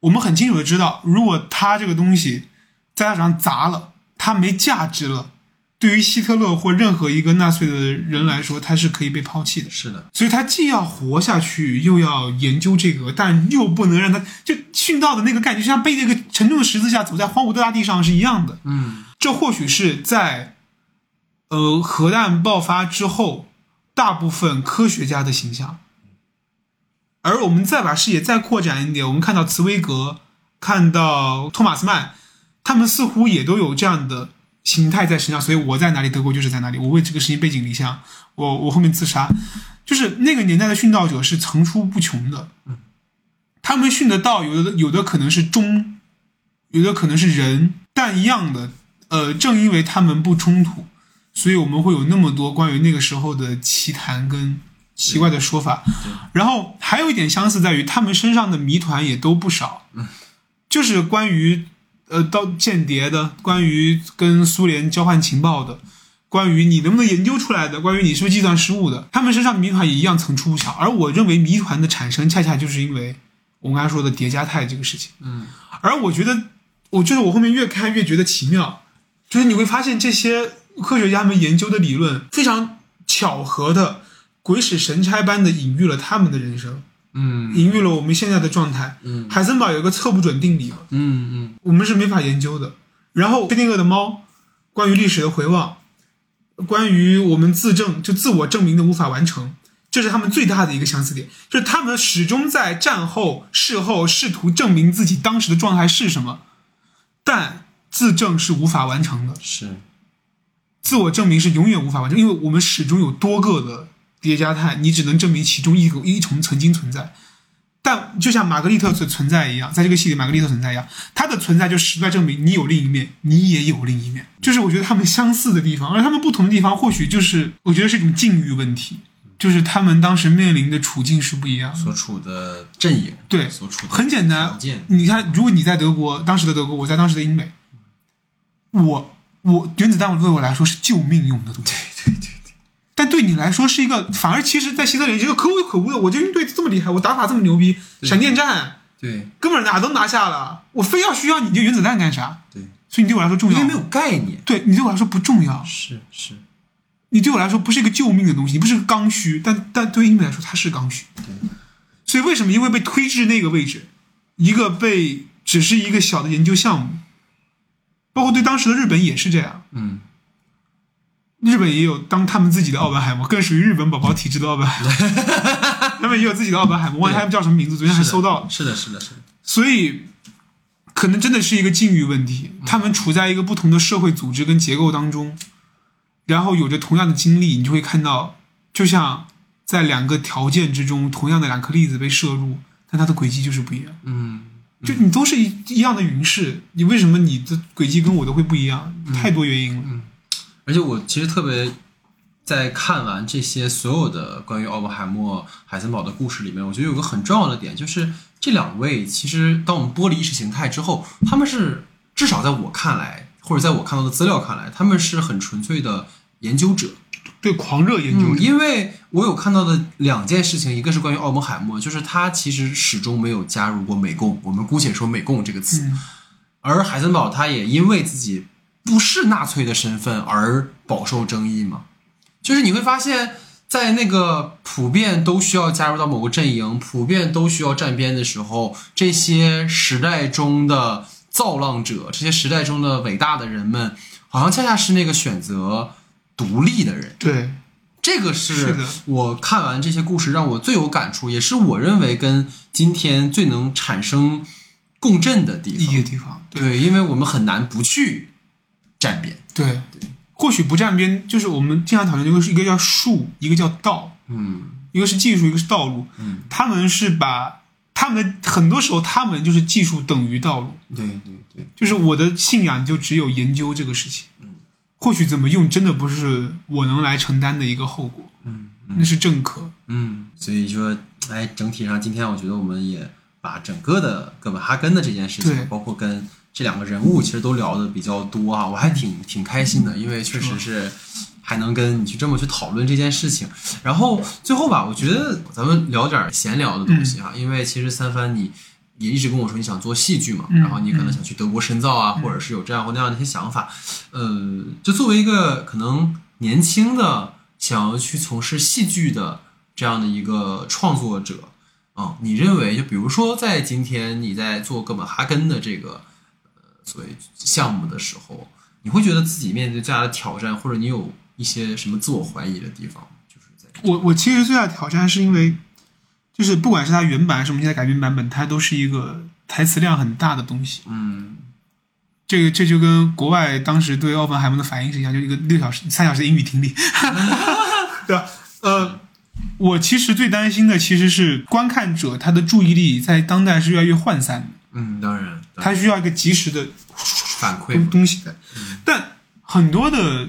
我们很清楚的知道，如果他这个东西在他手上砸了，他没价值了，对于希特勒或任何一个纳粹的人来说，他是可以被抛弃的。是的，所以他既要活下去，又要研究这个，但又不能让他就殉道的那个概念，就像背那个沉重的十字架走在荒芜的大地上是一样的。嗯，这或许是在呃核弹爆发之后，大部分科学家的形象。而我们再把视野再扩展一点，我们看到茨威格，看到托马斯曼，他们似乎也都有这样的形态在身上。所以我在哪里，德国就是在哪里。我为这个事情背井离乡，我我后面自杀，就是那个年代的殉道者是层出不穷的。他们殉的道，有的有的可能是忠，有的可能是仁，但一样的，呃，正因为他们不冲突，所以我们会有那么多关于那个时候的奇谈跟奇怪的说法。然后还有一点相似在于，他们身上的谜团也都不少，就是关于呃到间谍的，关于跟苏联交换情报的。关于你能不能研究出来的，关于你是不是计算失误的，他们身上的谜团也一样层出不穷。而我认为谜团的产生，恰恰就是因为我们刚才说的叠加态这个事情。嗯，而我觉得，我就是我后面越看越觉得奇妙，就是你会发现这些科学家们研究的理论非常巧合的鬼使神差般的隐喻了他们的人生，嗯。隐喻了我们现在的状态。嗯。海森堡有一个测不准定理嘛，嗯嗯。我们是没法研究的。然后薛定谔的猫，关于历史的回望，关于我们自证就自我证明的无法完成，这是他们最大的一个相似点，就是他们始终在战后、事后试图证明自己当时的状态是什么，但自证是无法完成的，是，自我证明是永远无法完成，因为我们始终有多个的叠加态，你只能证明其中一个一重曾经存在。但就像玛格丽特存存在一样，在这个戏里，玛格丽特存在一样，它的存在就实在证明你有另一面，你也有另一面。就是我觉得他们相似的地方，而他们不同的地方，或许就是我觉得是一种境遇问题，就是他们当时面临的处境是不一样的。所处的阵营，对所处的很简单你看，如果你在德国，当时的德国，我在当时的英美，我我原子弹对我来说是救命用的东西。但对你来说是一个，反而其实，在希特勒这个可有可无的。我这军队这么厉害，我打法这么牛逼，闪电战对根本哪都拿下了，我非要需要你这原子弹干啥？对，所以你对我来说重要？因为没有概念。对你对我来说不重要，是是，你对我来说不是一个救命的东西，你不是个刚需，但但对于你来说它是刚需。对所以为什么因为被推至那个位置，一个被只是一个小的研究项目，包括对当时的日本也是这样。嗯，日本也有当他们自己的奥本海默，更属于日本宝宝体质的奥本海默，他们也有自己的奥本海默，忘记他们叫什么名字，昨天还搜到了。是的，是的，是的，所以，可能真的是一个境遇问题。他们处在一个不同的社会组织跟结构当中，然后有着同样的经历，你就会看到，就像在两个条件之中，同样的两颗粒子被摄入，但它的轨迹就是不一样。嗯，就你都是一一样的云式，你为什么你的轨迹跟我的会不一样？太多原因了。而且我其实特别在看完这些所有的关于奥本海默、海森堡的故事里面，我觉得有个很重要的点，就是这两位其实当我们剥离意识形态之后，他们是至少在我看来，或者在我看到的资料看来，他们是很纯粹的研究者。对，狂热研究嗯，因为我有看到的两件事情，一个是关于奥本海默，就是他其实始终没有加入过美共，我们姑且说美共这个词。嗯而海森堡他也因为自己不是纳粹的身份而饱受争议吗。就是你会发现在那个普遍都需要加入到某个阵营，普遍都需要站边的时候，这些时代中的造浪者，这些时代中的伟大的人们，好像恰恰是那个选择独立的人。对，这个是我看完这些故事让我最有感触，也是我认为跟今天最能产生共振的地方。一个地方，对对，因为我们很难不去站边。对，或许不站边，就是我们经常讨论一个是一个叫术，一个叫道，嗯。一个是技术，一个是道路。嗯，他们是把他们的很多时候，他们就是技术等于道路，对对对，就是我的信仰就只有研究这个事情。嗯。或许怎么用，真的不是我能来承担的一个后果，嗯。那是正可。嗯，所以说，哎，整体上今天我觉得我们也把整个的哥本哈根的这件事情，包括跟这两个人物，其实都聊的比较多啊，我还挺挺开心的，因为确实是还能跟你去这么去讨论这件事情。然后最后吧，我觉得咱们聊点闲聊的东西哈，因为其实三番你。也一直跟我说你想做戏剧嘛，嗯然后你可能想去德国深造啊，或者是有这样或那样的一些想法。呃，就作为一个可能年轻的想要去从事戏剧的这样的一个创作者啊、你认为就比如说在今天你在做哥本哈根的这个呃所谓项目的时候，你会觉得自己面对最大的挑战，或者你有一些什么自我怀疑的地方？就是在我我其实最大的挑战是因为，就是不管是它原版还是我们现在改编版本，它都是一个台词量很大的东西。嗯这个这就跟国外当时对奥本海默的反应是一样，就一个六小时、三小时的英语听力，对吧？呃，我其实最担心的其实是观看者他的注意力在当代是越来越涣散的，嗯，当然，他需要一个及时的反馈，东西的。但很多的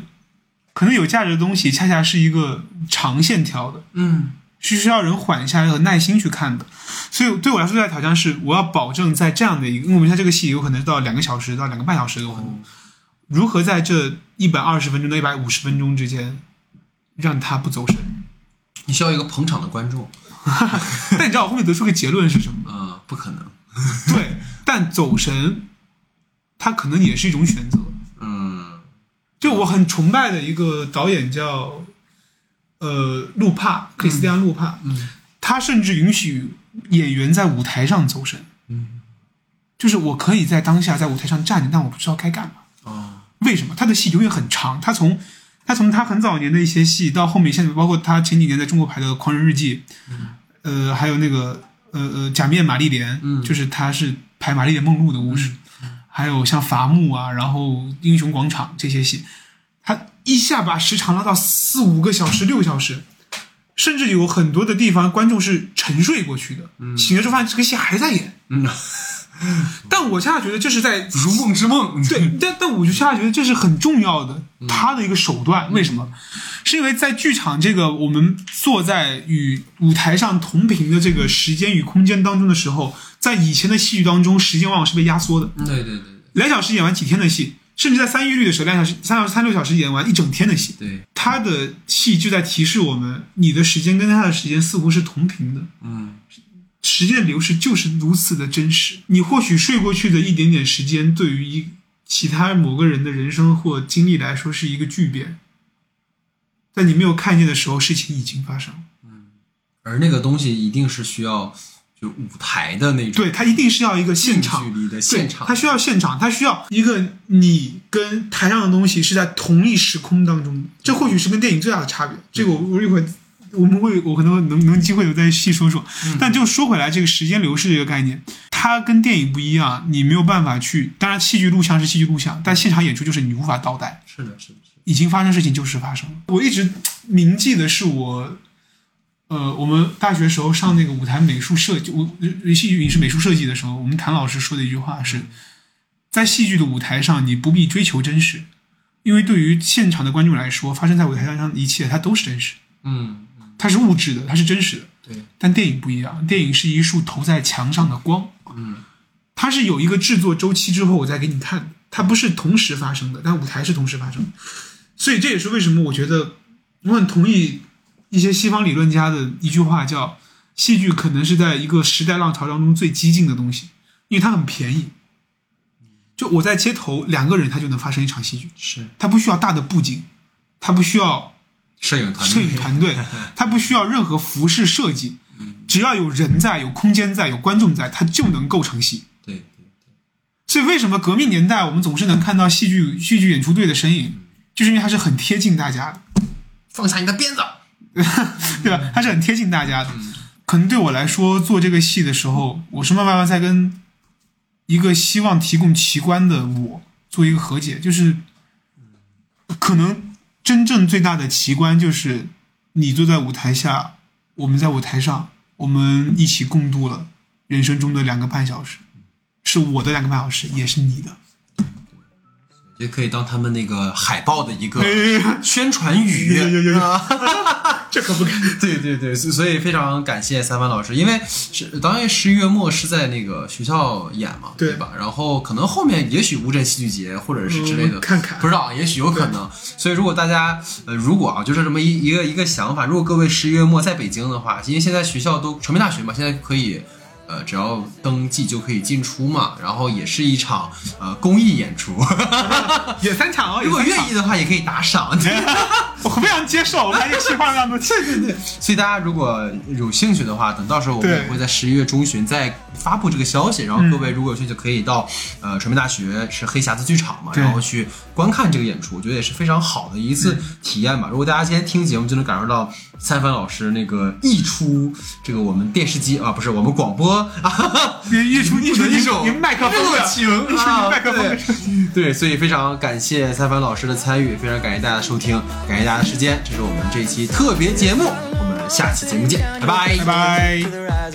可能有价值的东西，恰恰是一个长线条的，嗯是需要人缓下来和耐心去看的。所以对我来说，最大的挑战是，我要保证在这样的一个，因为我们像这个戏有可能到两个小时到两个半小时都有可能，如何在这一百二十分钟到一百五十分钟之间，让它不走神。你需要一个捧场的观众，但你知道我后面得出个结论是什么吗？呃，不可能，对，但走神，它可能也是一种选择。嗯就我很崇拜的一个导演叫，呃，路帕，克里斯蒂安·路帕，嗯他甚至允许演员在舞台上走神，嗯就是我可以在当下在舞台上站着，但我不知道该干嘛。哦为什么？他的戏永远很长，他从他从他很早年的一些戏到后面，现在包括他前几年在中国拍的《狂人日记》，呃，还有那个呃呃《假面玛丽莲》，嗯就是他是拍玛丽莲梦露的故事，还有像伐木啊，然后《英雄广场》这些戏，他一下把时长拉到四五个小时、六个小时。甚至有很多的地方，观众是沉睡过去的，醒了之后发现这个戏还在演。嗯，但我恰恰觉得这是在如梦之梦，对，但但我就恰恰觉得这是很重要的，他的一个手段。为什么？是因为在剧场这个我们坐在与舞台上同频的这个时间与空间当中的时候，在以前的戏剧当中，时间往往是被压缩的。对对对对，两小时演完几天的戏，甚至在三一律的时候，两小时、三小时、三六小时演完一整天的戏，对，他的戏就在提示我们，你的时间跟他的时间似乎是同频的。嗯，时间的流逝就是如此的真实。你或许睡过去的一点点时间，对于一其他某个人的人生或经历来说是一个巨变，在你没有看见的时候，事情已经发生了。而那个东西一定是需要就舞台的那种对，它一定是要一个现场距离的现场它，需要现场，它需要一个你跟台上的东西是在同一时空当中的，这或许是跟电影最大的差别。这个我我一会儿我们会我可能能能机会有再细说说。但就说回来，这个时间流逝这个概念，它跟电影不一样，你没有办法去。当然，戏剧录像是戏剧录像，但现场演出就是你无法倒带，是的，是的，是的，已经发生事情就是发生了。我一直铭记的是我。呃，我们大学时候上那个舞台美术设计，我戏剧影视美术设计的时候，我们谭老师说的一句话是，在戏剧的舞台上，你不必追求真实，因为对于现场的观众来说，发生在舞台上的一切，它都是真实，嗯，它是物质的，它是真实的。对，但电影不一样，电影是一束投在墙上的光，嗯，它是有一个制作周期之后我再给你看的，它不是同时发生的，但舞台是同时发生的，所以这也是为什么我觉得我很同意一些西方理论家的一句话，叫戏剧可能是在一个时代浪潮当中最激进的东西，因为它很便宜。就我在街头两个人，他就能发生一场戏剧，是它不需要大的布景，它不需要摄影团摄影队，团队，它不需要任何服饰设计，只要有人在、有空间在、有观众在，它就能构成戏。对对所以为什么革命年代我们总是能看到戏剧戏剧演出队的身影，就是因为它是很贴近大家的，放下你的鞭子，对吧？它是很贴近大家的。可能对我来说，做这个戏的时候，我是慢慢慢在跟一个希望提供奇观的我做一个和解，就是可能真正最大的奇观就是你坐在舞台下，我们在舞台上，我们一起共度了人生中的两个半小时，是我的两个半小时，也是你的。也可以当他们那个海报的一个哎宣传语。这可不敢。对对对，所所以非常感谢三帆老师，因为是当然十一月末是在那个学校演嘛，对吧？然后可能后面也许乌镇戏剧节或者是之类的，嗯看看不知道，也许有可能。所以如果大家呃，如果啊，就是这么一一个一个想法，如果各位十一月末在北京的话，因为现在学校都传媒大学嘛，现在可以。呃，只要登记就可以进出嘛，然后也是一场呃公益演出，演三场哦，如果愿意的话也可以打赏。我非常接受，我把这个计划让多 对对对，所以大家如果有兴趣的话，等到时候我们也会在十一月中旬再发布这个消息，然后各位如果有兴趣，可以到呃传媒大学是黑匣子剧场嘛，然后去观看这个演出，我觉得也是非常好的一次体验吧。如果大家今天听节目，就能感受到三帆老师那个溢出这个我们电视机啊，不是我们广播啊，一出 溢出一首一麦克风麦克风对。对，所以非常感谢三帆老师的参与，非常感谢大家的收听，感谢大家的时间，这是我们这一期特别节目，我们下期节目见，拜拜。拜拜